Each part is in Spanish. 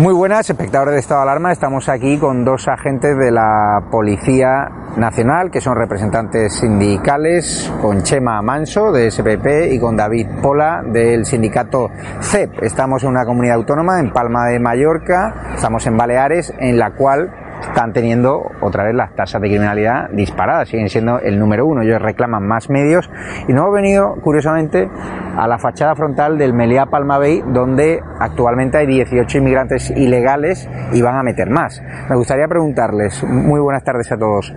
Muy buenas, espectadores de estado de alarma. Estamos aquí con dos agentes de la Policía Nacional, que son representantes sindicales, con Chema Manso de SPP y con David Pola del sindicato CEP. Estamos en una comunidad autónoma, en Palma de Mallorca, estamos en Baleares, en la cual están teniendo otra vez las tasas de criminalidad disparadas, siguen siendo el número uno, ellos reclaman más medios y no hemos venido, curiosamente, a la fachada frontal del Meliá Palma Bay, donde actualmente hay 18 inmigrantes ilegales y van a meter más. Me gustaría preguntarles, muy buenas tardes a todos,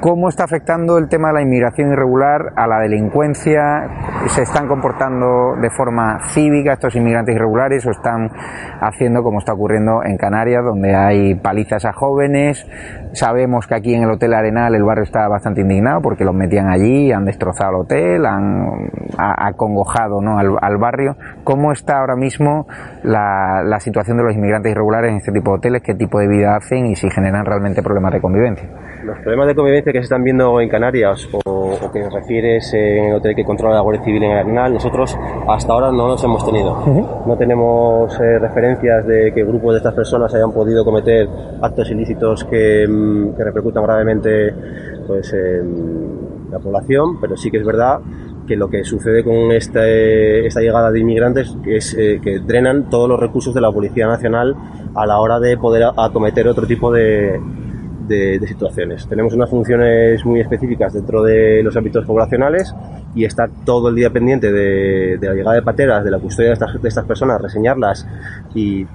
¿cómo está afectando el tema de la inmigración irregular a la delincuencia? ¿Se están comportando de forma cívica estos inmigrantes irregulares o están haciendo como está ocurriendo en Canarias, donde hay palizas a jóvenes? Sabemos que aquí en el Hotel Arenal el barrio está bastante indignado porque los metían allí, han destrozado el hotel, han acongojado ¿no? al, al, barrio. ¿Cómo está ahora mismo la, la situación de los inmigrantes irregulares en este tipo de hoteles? ¿Qué tipo de vida hacen y si generan realmente problemas de convivencia? Los problemas de convivencia que se están viendo en Canarias o, o que refieres en el hotel que controla la Guardia Civil en Arenal, nosotros hasta ahora no los hemos tenido. Uh -huh. No tenemos eh, referencias de que grupos de estas personas hayan podido cometer actos ilícitos que, que repercutan gravemente pues, en la población, pero sí que es verdad que lo que sucede con esta llegada de inmigrantes es eh, que drenan todos los recursos de la Policía Nacional a la hora de poder acometer otro tipo de, de, de, situaciones. Tenemos unas funciones muy específicas dentro de los ámbitos poblacionales y estar todo el día pendiente de, de la llegada de pateras, de la custodia de estas, de estas, personas, reseñarlas y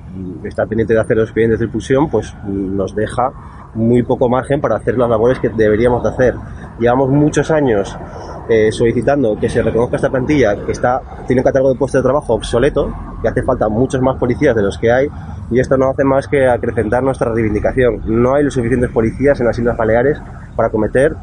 estar pendiente de hacer los expedientes de expulsión, pues nos deja muy poco margen para hacer las labores que deberíamos de hacer. Llevamos muchos años eh, solicitando que se reconozca esta plantilla que está tiene un catálogo de puestos de trabajo obsoleto, que hace falta muchos más policías de los que hay y esto no hace más que acrecentar nuestra reivindicación. No hay los suficientes policías en las Islas Baleares para cometer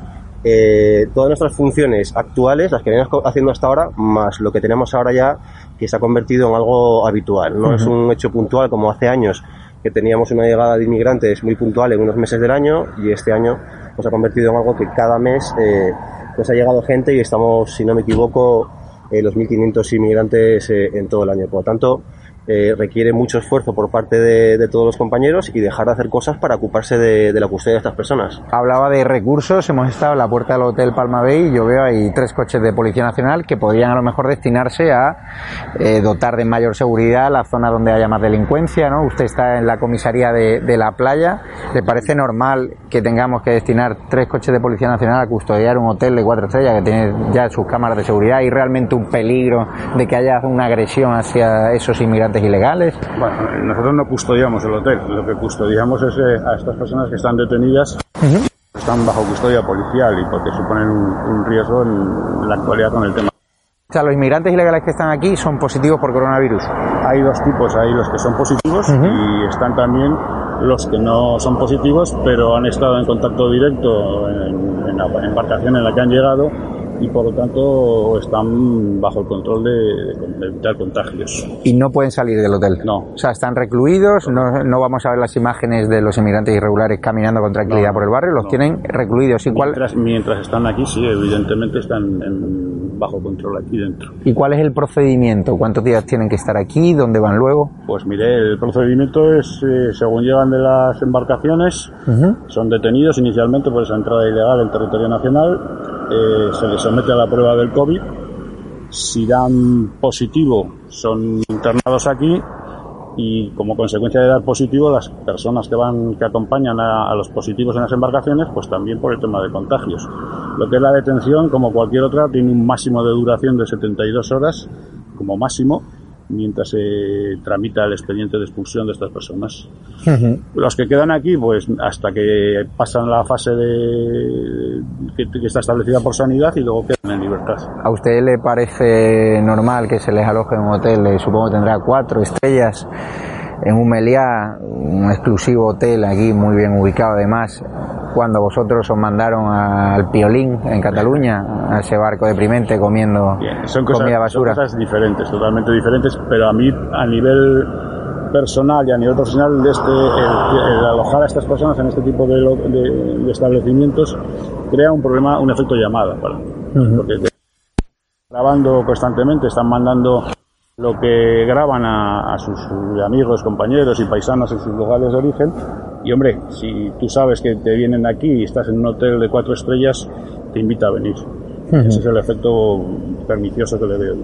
eh, todas nuestras funciones actuales, las que venimos haciendo hasta ahora, más lo que tenemos ahora ya, que se ha convertido en algo habitual. No uh -huh. es un hecho puntual como hace años que teníamos una llegada de inmigrantes muy puntual en unos meses del año y este año pues ha convertido en algo que cada mes eh, pues ha llegado gente y estamos, si no me equivoco, eh, los 1.500 inmigrantes eh, en todo el año. Por lo tanto, eh, requiere mucho esfuerzo por parte de, todos los compañeros y dejar de hacer cosas para ocuparse de, la custodia de estas personas. Hablaba de recursos, hemos estado en la puerta del Hotel Palma Bay y yo veo ahí tres coches de Policía Nacional que podrían a lo mejor destinarse a eh, dotar de mayor seguridad la zona donde haya más delincuencia, ¿no? Usted está en la comisaría de, de la playa, ¿le parece normal que tengamos que destinar tres coches de Policía Nacional a custodiar un hotel de cuatro estrellas que tiene ya sus cámaras de seguridad y realmente un peligro de que haya una agresión hacia esos inmigrantes ilegales? Bueno, nosotros no custodiamos el hotel, lo que custodiamos es eh, a estas personas que están detenidas. Están bajo custodia policial y porque suponen un, riesgo en la actualidad con el tema. O sea, los inmigrantes ilegales que están aquí son positivos por coronavirus. Hay dos tipos, hay los que son positivos y están también los que no son positivos, pero han estado en contacto directo en, en la embarcación en la que han llegado y por lo tanto están bajo el control de, evitar contagios. ¿Y no pueden salir del hotel? No. O sea, están recluidos, no, no vamos a ver las imágenes de los inmigrantes irregulares caminando con tranquilidad por el barrio, los tienen recluidos. ¿Y mientras, mientras están aquí, sí, evidentemente están bajo control aquí dentro. ¿Y cuál es el procedimiento? ¿Cuántos días tienen que estar aquí? ¿Dónde van luego? Pues mire, el procedimiento es, eh, según llegan de las embarcaciones, son detenidos inicialmente por esa entrada ilegal en territorio nacional eh, se les somete a la prueba del COVID. Si dan positivo, son internados aquí y como consecuencia de dar positivo, las personas que van, que acompañan a, a, los positivos en las embarcaciones, pues también por el tema de contagios. Lo que es la detención, como cualquier otra, tiene un máximo de duración de 72 horas, como máximo, mientras se tramita el expediente de expulsión de estas personas. Los que quedan aquí, pues hasta que pasan la fase de que, está establecida por sanidad y luego quedan en libertad. ¿A usted le parece normal que se les aloje en un hotel? Eh, supongo que tendrá cuatro estrellas en un Meliá, un exclusivo hotel aquí muy bien ubicado además, cuando vosotros os mandaron al Piolín en Cataluña, a ese barco deprimente comiendo son comida basura. Son cosas diferentes, totalmente diferentes, pero a mí a nivel personal y a nivel profesional de este, el, alojar a estas personas en este tipo de, establecimientos crea un problema, un efecto llamada, porque grabando constantemente, están mandando lo que graban a, sus amigos, compañeros y paisanos en sus lugares de origen. Y hombre, si tú sabes que te vienen aquí y estás en un hotel de cuatro estrellas, te invita a venir. Ese es el efecto pernicioso que le veo.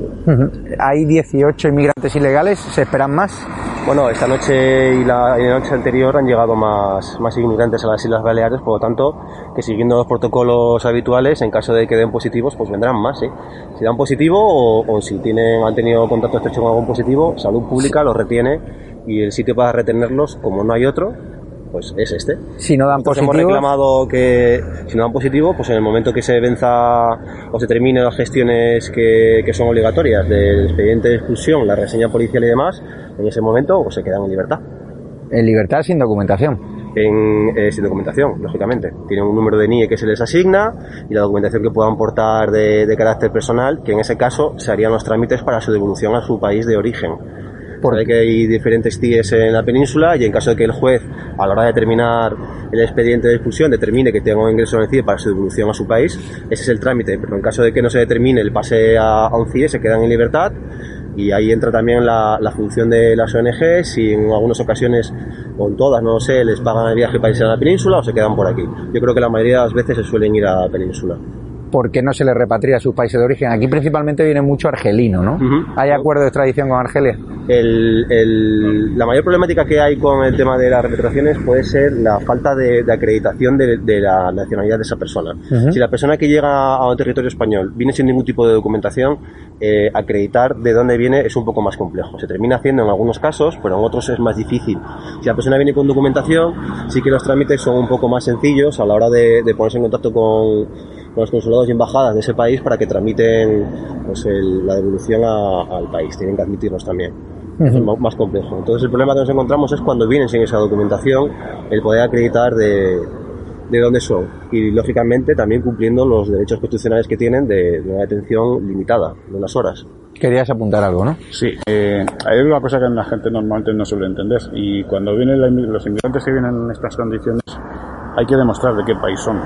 Hay 18 inmigrantes ilegales, ¿se esperan más? Bueno, esta noche y la, noche anterior han llegado más, más inmigrantes a las Islas Baleares, por lo tanto, que siguiendo los protocolos habituales, en caso de que den positivos, pues vendrán más, ¿sí? Si dan positivo o, si tienen, han tenido contacto estrecho con algún positivo, salud pública los retiene y el sitio para retenerlos, como no hay otro, pues es este. Si no dan positivo. Hemos reclamado que si no dan positivo, pues en el momento que se venza o se terminen las gestiones que, que son obligatorias del expediente de expulsión, la reseña policial y demás, en ese momento pues se quedan en libertad. En libertad sin documentación. En, eh, sin documentación, lógicamente. Tienen un número de NIE que se les asigna y la documentación que puedan portar de, de carácter personal, que en ese caso se harían los trámites para su devolución a su país de origen porque que hay diferentes CIEs en la península y en caso de que el juez, a la hora de terminar el expediente de expulsión, determine que tenga un ingreso en el CIE para su devolución a su país, ese es el trámite. Pero en caso de que no se determine el pase a, un CIE, se quedan en libertad y ahí entra también la, función de las ONGs y en algunas ocasiones, o en todas, no sé, les pagan el viaje para irse a la península o se quedan por aquí. Yo creo que la mayoría de las veces se suelen ir a la península. ¿Por qué no se les repatria a sus países de origen? Aquí principalmente viene mucho argelino, ¿no? ¿Hay acuerdo de extradición con Argelia? la mayor problemática que hay con el tema de las repatriaciones puede ser la falta de, acreditación de, la nacionalidad de esa persona. Si la persona que llega a un territorio español viene sin ningún tipo de documentación, eh, acreditar de dónde viene es un poco más complejo. Se termina haciendo en algunos casos, pero en otros es más difícil. Si la persona viene con documentación, sí que los trámites son un poco más sencillos a la hora de ponerse en contacto con con los consulados y embajadas de ese país para que tramiten pues, la devolución al país. Tienen que admitirlos también. Es más complejo. Entonces el problema que nos encontramos es cuando vienen sin esa documentación, el poder acreditar de, de dónde son y lógicamente también cumpliendo los derechos constitucionales que tienen de, una detención limitada de unas horas. Querías apuntar algo, ¿no? Sí, eh, hay una cosa que la gente normalmente no suele entender y cuando vienen los inmigrantes que vienen en estas condiciones hay que demostrar de qué país son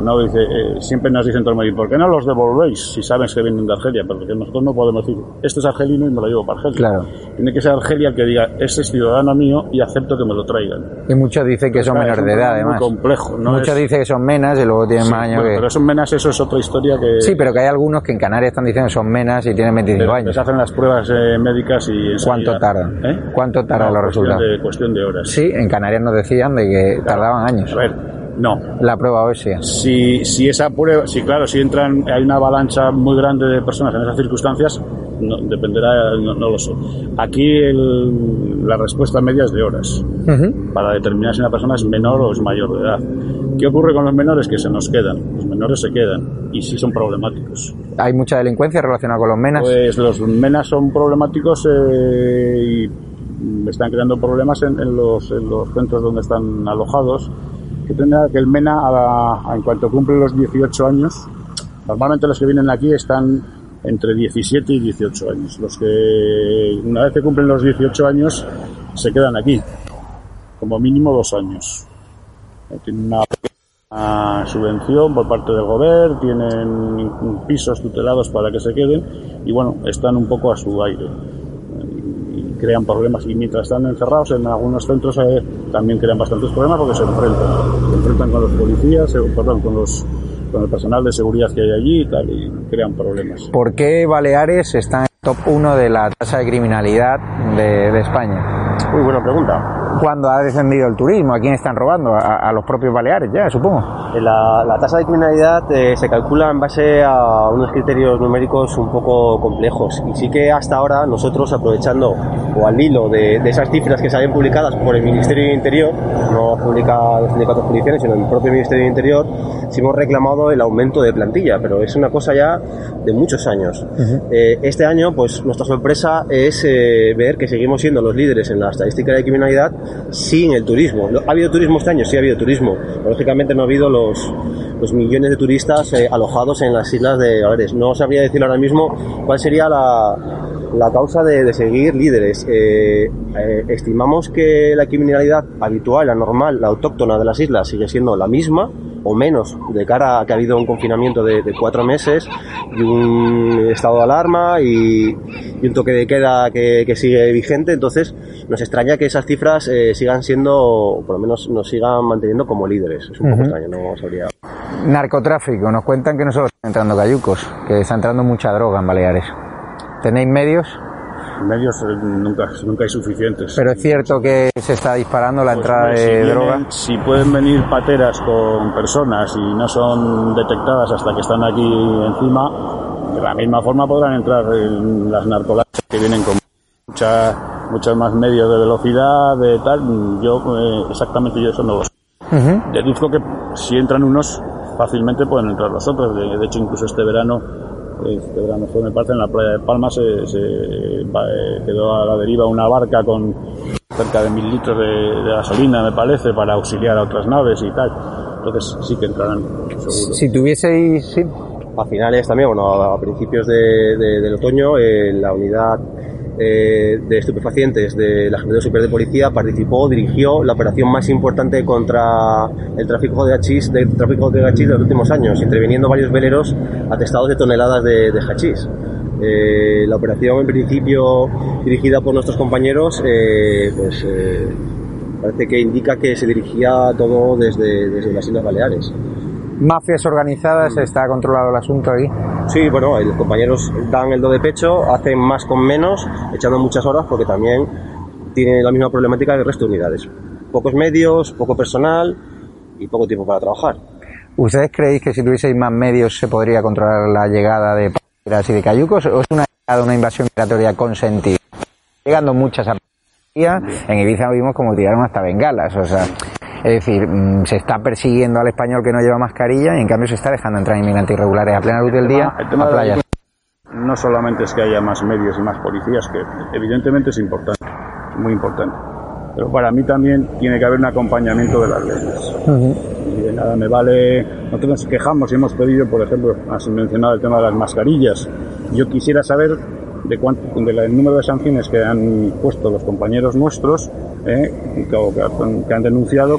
No dice, eh, siempre nos dicen todo el mundo, ¿por qué no los devolvéis si sabes que vienen de Argelia? Porque nosotros no podemos decir, esto es argelino y me lo llevo para Argelia. Claro. Tiene que ser Argelia el que diga, este es ciudadano mío y acepto que me lo traigan. Y muchos dicen que son Claro, menores es de edad, problema muy además. complejo, no muchos es- dicen que son menas y luego tienen Sí, más años bueno, que... pero esos menas, eso es otra historia que... Sí, pero que hay algunos que en Canarias están diciendo que son menas y tienen 25 pero años. les hacen las pruebas eh, médicas y ¿Cuánto tardan? ¿Eh? ¿Cuánto tardan No, los cuestión resultados? De, cuestión de horas. Sí, en Canarias nos decían de que tardaban años. A ver, no. La prueba ósea. Si, si esa prueba, si claro, si entran, hay una avalancha muy grande de personas en esas circunstancias, no, dependerá, no, no lo sé. Aquí el- la respuesta media es de horas, Ujú. para determinar si una persona es menor o es mayor de edad. ¿Qué ocurre con los menores? Que se nos quedan, los menores se quedan, y sí son problemáticos. Hay mucha delincuencia relacionada con los menas. Pues los menas son problemáticos eh, y están creando problemas en, en los, en los centros donde están alojados. Que tendrá que el mena, a la- en cuanto cumple los 18 años, normalmente los que vienen aquí están entre 17 y 18 años. Los que una vez que cumplen los 18 años se quedan aquí, como mínimo dos años. Eh, Tienen una subvención por parte del gobierno, tienen pisos tutelados para que se queden y bueno, están un poco a su aire crean problemas y mientras están encerrados en algunos centros eh, también crean bastantes problemas porque se enfrentan, se enfrentan con los policías, eh, perdón, con los con el personal de seguridad que hay allí y tal y crean problemas. ¿Por qué Baleares está en el top 1 de la tasa de criminalidad de, de España? Muy buena pregunta. ¿Cuándo ha descendido el turismo? ¿A quién están robando? A, a los propios Baleares, ya, supongo. Eh, La, la tasa de criminalidad eh, se calcula en base a unos criterios numéricos un poco complejos y sí que hasta ahora nosotros aprovechando o al hilo de, de esas cifras que salen publicadas por el Ministerio de Interior, no publica los sindicatos policiales sino el propio Ministerio de Interior, sí hemos reclamado el aumento de plantilla, pero es una cosa ya de muchos años. Eh, este año, pues nuestra sorpresa es eh, ver que seguimos siendo los líderes en la estadística de criminalidad sin el turismo. ¿Ha habido turismo este año? Sí, ha habido turismo. Lógicamente no ha habido los, millones de turistas eh, alojados en las islas de Baleares. No sabría decir ahora mismo cuál sería la, causa de, de seguir líderes. Eh, eh, estimamos que la criminalidad habitual, la normal, la autóctona de las islas sigue siendo la misma o menos de cara a que ha habido un confinamiento de, de cuatro meses y un estado de alarma y, y un toque de queda que, que sigue vigente. Entonces nos extraña que esas cifras eh, sigan siendo, o por lo menos nos sigan manteniendo como líderes. Es un poco extraño, no sabría. Narcotráfico, nos cuentan que no solo están entrando cayucos, que está entrando mucha droga en Baleares. ¿Tenéis medios? Medios eh, nunca, nunca hay suficientes. Pero es cierto que se está disparando la Pues, entrada hombre, de vienen- droga. Si pueden venir pateras con personas y no son detectadas hasta que están aquí encima, de la misma forma podrán entrar en las narcolanchas que vienen con mucha, muchos más medios de velocidad, de tal. Yo eh, exactamente yo eso no lo sé. Deduzco que si entran unos, fácilmente pueden entrar los otros. De, de hecho, incluso este verano, este verano fue, me parece, en la playa de Palma se, se va- eh, quedó a la deriva una barca con cerca de mil litros de, de gasolina, me parece, para auxiliar a otras naves y tal. Entonces sí que entrarán, seguro. Si tuvieseis... sí, A finales también, bueno, a a principios de- de- del otoño, eh, la unidad eh, de estupefacientes de la Jefatura Superior de Policía participó, dirigió la operación más importante contra el tráfico de hachís, de tráfico de hachís de los últimos años, interviniendo varios veleros atestados de toneladas de, de hachís. Eh, la operación, en principio, dirigida por nuestros compañeros, eh, pues eh, parece que indica que se dirigía todo desde, desde las Islas Baleares. mafias organizadas, está controlado el asunto ahí. Sí, bueno, los compañeros dan el do de pecho, hacen más con menos, echando muchas horas porque también tienen la misma problemática que el resto de unidades. Pocos medios, poco personal y poco tiempo para trabajar. ¿Ustedes creéis que si tuvieseis más medios se podría controlar la llegada de y de cayucos o es una, una invasión migratoria consentida? Llegando muchas a en Ibiza vimos como tiraron hasta bengalas, o sea, es decir, mm, se está persiguiendo al español que no lleva mascarilla y en cambio se está dejando entrar inmigrantes irregulares a plena luz del día El tema a playas. no solamente es que haya más medios y más policías, que evidentemente es importante, muy importante, pero para mí también tiene que haber un acompañamiento de las leyes. Y de nada me vale, nosotros nos quejamos y hemos pedido, por ejemplo, has mencionado el tema de las mascarillas. Yo quisiera saber de cuánto, del número de sanciones que han puesto los compañeros nuestros, eh, que, que han denunciado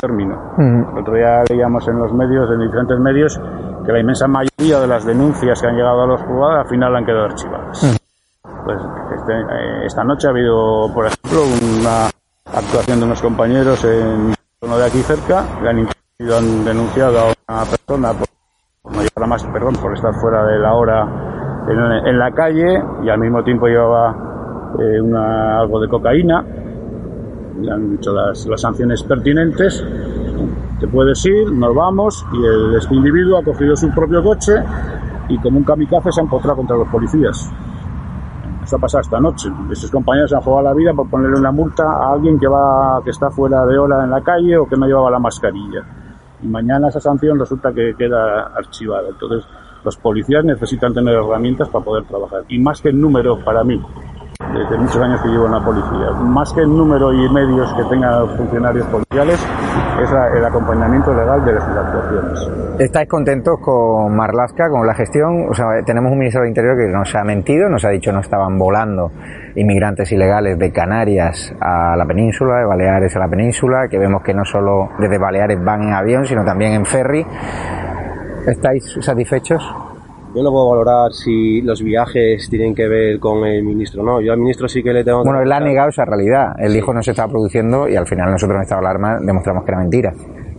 término. El otro día leíamos en los medios, en diferentes medios, que la inmensa mayoría de las denuncias que han llegado a los juzgados al final han quedado archivadas. Pues este, eh, esta noche ha habido, por ejemplo, una actuación de unos compañeros en uno de aquí cerca, que han, han denunciado a una persona por, no llevar a más, perdón, por estar fuera de la hora en, en la calle y al mismo tiempo llevaba eh, una, algo de cocaína. Le han dicho las, las sanciones pertinentes. Te puedes ir, nos vamos y el, este individuo ha cogido su propio coche y como un kamikaze se ha empotrado contra los policías. Eso ha pasado esta noche. Esos compañeros han jugado la vida por ponerle una multa a alguien que va, que está fuera de hora en la calle o que no llevaba la mascarilla. Y mañana esa sanción resulta que queda archivada. Entonces, los policías necesitan tener herramientas para poder trabajar. Y más que el número, para mí, desde muchos años que llevo en la policía, más que el número y medios que tengan funcionarios policiales, es el acompañamiento legal de las actuaciones. ¿Estáis contentos con Marlaska, con la gestión? O sea, tenemos un ministro del Interior que nos ha mentido, nos ha dicho no estaban volando inmigrantes ilegales de Canarias a la península, de Baleares a la península, que vemos que no solo desde Baleares van en avión, sino también en ferry. ¿Estáis satisfechos? Yo no puedo valorar si los viajes tienen que ver con el ministro o no. Yo al ministro sí que le tengo que Bueno, él ha negado esa realidad. Él dijo no se estaba produciendo y al final nosotros en estado de alarma demostramos que era mentira.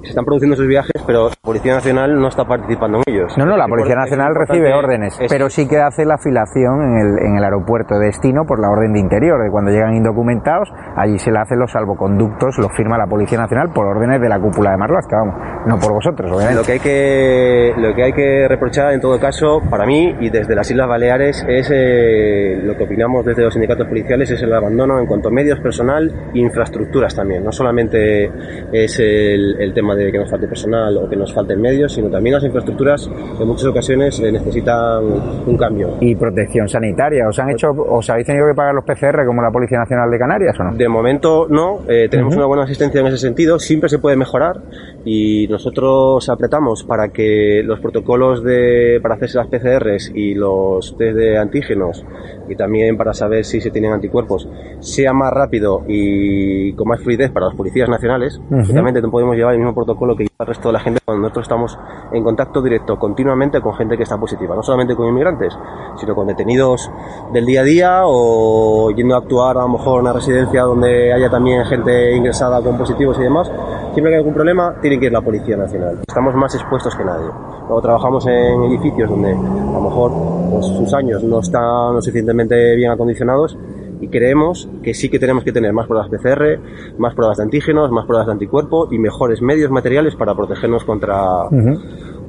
Se están produciendo esos viajes, pero la Policía Nacional no está participando en ellos. No, no, la Policía Nacional recibe órdenes, es- pero sí que hace la filación en el, en el aeropuerto de destino por la orden de interior. De cuando llegan indocumentados, allí se le hacen los salvoconductos, los firma la Policía Nacional por órdenes de la cúpula de Marlaska, vamos, no por vosotros, Lo obviamente. que hay que lo que hay que reprochar en todo caso para mí y desde las Islas Baleares es eh, lo que opinamos desde los sindicatos policiales es el abandono en cuanto a medios personal e infraestructuras también no solamente es el, el tema de que nos falte personal o que nos falten medios sino también las infraestructuras en muchas ocasiones eh, necesitan un cambio. Y protección sanitaria, ¿os han hecho, os habéis tenido que pagar los PCR como la Policía Nacional de Canarias o no? De momento no, eh, tenemos una buena asistencia en ese sentido, siempre se puede mejorar y nosotros apretamos para que los protocolos de, para hacerse las PCRs y los test de antígenos y también para saber si se tienen anticuerpos sea más rápido y con más fluidez para las policías nacionales. Realmente no podemos llevar el mismo protocolo que el resto de la gente cuando nosotros estamos en contacto directo continuamente con gente que está positiva, no solamente con inmigrantes, sino con detenidos del día a día o yendo a actuar a lo mejor en una residencia donde haya también gente ingresada con positivos y demás. Siempre que hay algún problema, tiene que ir la Policía Nacional. Estamos más expuestos que nadie. Luego trabajamos en edificios donde a lo mejor pues, sus años no están lo suficientemente bien acondicionados y creemos que sí que tenemos que tener más pruebas PCR, más pruebas de antígenos, más pruebas de anticuerpo y mejores medios materiales para protegernos contra,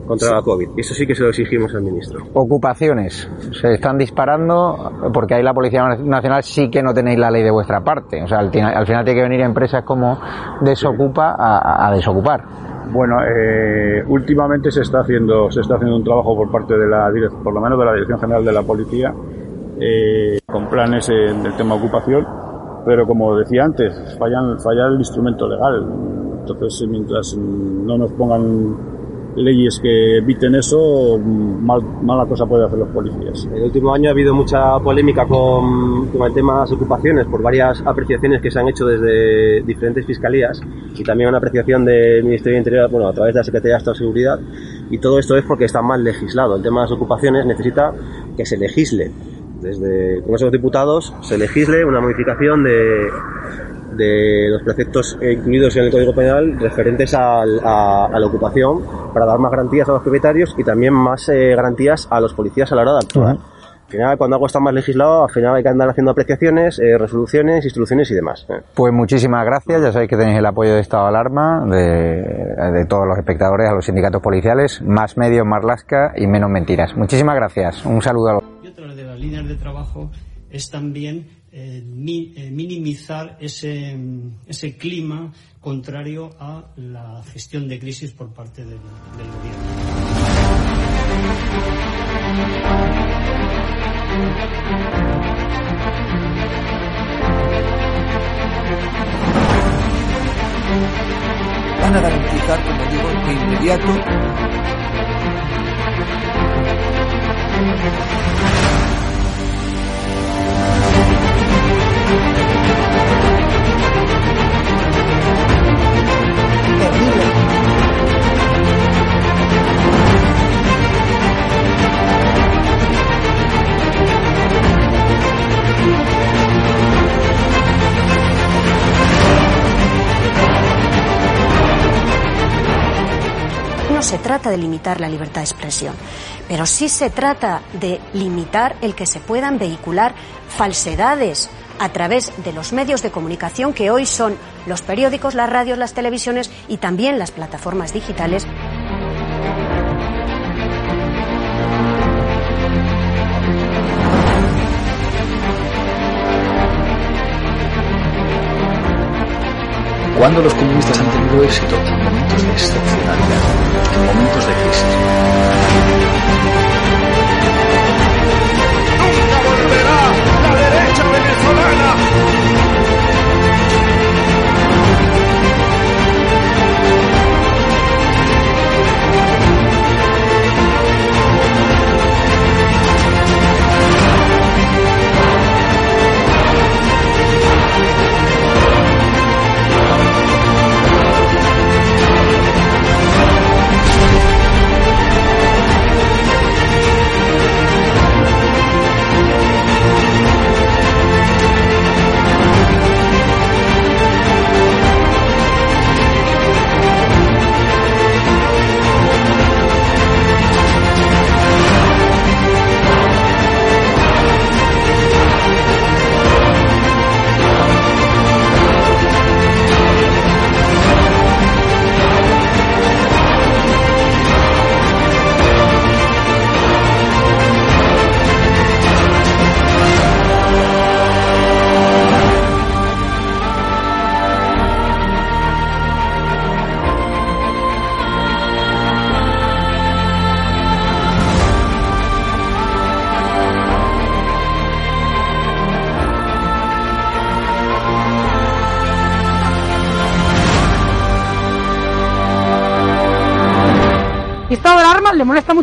contra la COVID. Y eso sí que se lo exigimos al ministro. Ocupaciones, se están disparando porque ahí la Policía Nacional sí que no tenéis la ley de vuestra parte. O sea, al, tina- al final tiene que venir empresas como Desocupa a, a desocupar. Bueno, eh, últimamente se está haciendo se está haciendo un trabajo por parte de la direc- por lo menos de la Dirección General de la Policía eh, con planes del tema ocupación, pero como decía antes, fallan falla el instrumento legal. Entonces, mientras no nos pongan leyes que eviten eso, mal, mala cosa puede hacer los policías. El último año ha habido mucha polémica con, con el tema de las ocupaciones por varias apreciaciones que se han hecho desde diferentes fiscalías y también una apreciación del Ministerio de Interior bueno, a través de la Secretaría de Estado de Seguridad. Y todo esto es porque está mal legislado. El tema de las ocupaciones necesita que se legisle. Desde el Congreso de los Diputados se legisle una modificación de, de los preceptos incluidos en el Código Penal referentes al- a, a la ocupación para dar más garantías a los propietarios y también más eh, garantías a los policías a la hora de actuar. Al final, cuando algo está más legislado, al final hay que andar haciendo apreciaciones, eh, resoluciones, instrucciones y demás. eh. Pues muchísimas gracias, ya sabéis que tenéis el apoyo de Estado de Alarma, de, de todos los espectadores, a los sindicatos policiales, más medios, más lasca y menos mentiras. Muchísimas gracias, un saludo a los... líneas de trabajo es también eh, eh, minimizar ese, ese clima contrario a la gestión de crisis por parte del, del gobierno. van a garantizar, como digo, de inmediato no se trata de limitar la libertad de expresión pero sí se trata de limitar el que se puedan vehicular falsedades a través de los medios de comunicación que hoy son los periódicos, las radios, las televisiones y también las plataformas digitales. Cuando los comunistas han tenido éxito en momentos de excepcionalidad, en momentos de